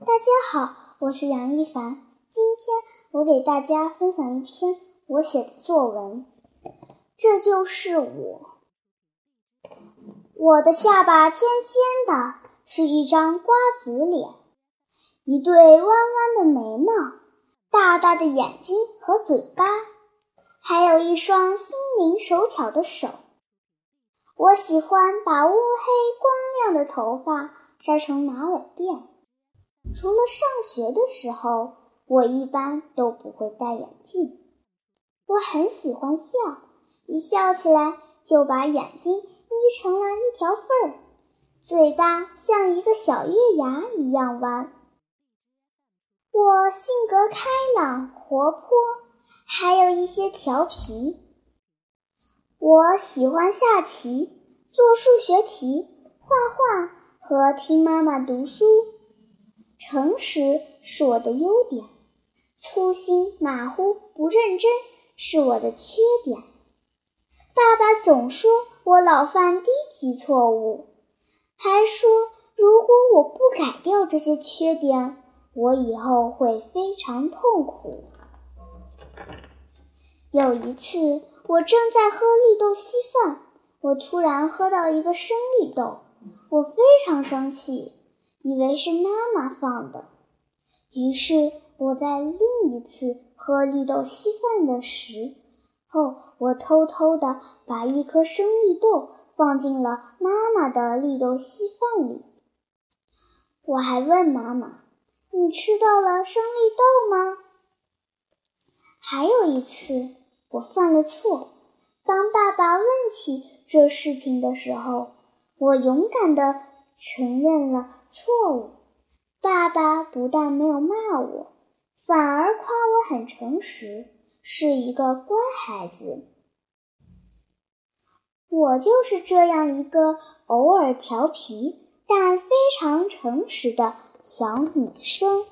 大家好，我是杨一凡。今天我给大家分享一篇我写的作文。这就是我，我的下巴尖尖的，是一张瓜子脸，一对弯弯的眉毛，大大的眼睛和嘴巴，还有一双心灵手巧的手。我喜欢把乌黑光亮的头发扎成马尾辫。除了上学的时候，我一般都不会戴眼镜。我很喜欢笑，一笑起来就把眼睛眯成了一条缝儿，嘴巴像一个小月牙一样弯。我性格开朗活泼，还有一些调皮。我喜欢下棋、做数学题、画画和听妈妈读书。诚实是我的优点，粗心、马虎、不认真是我的缺点。爸爸总说我老犯低级错误，还说如果我不改掉这些缺点，我以后会非常痛苦。有一次，我正在喝绿豆稀饭，我突然喝到一个生绿豆，我非常生气。以为是妈妈放的，于是我在另一次喝绿豆稀饭的时候，我偷偷的把一颗生绿豆放进了妈妈的绿豆稀饭里。我还问妈妈：“你吃到了生绿豆吗？”还有一次，我犯了错。当爸爸问起这事情的时候，我勇敢的。承认了错误，爸爸不但没有骂我，反而夸我很诚实，是一个乖孩子。我就是这样一个偶尔调皮但非常诚实的小女生。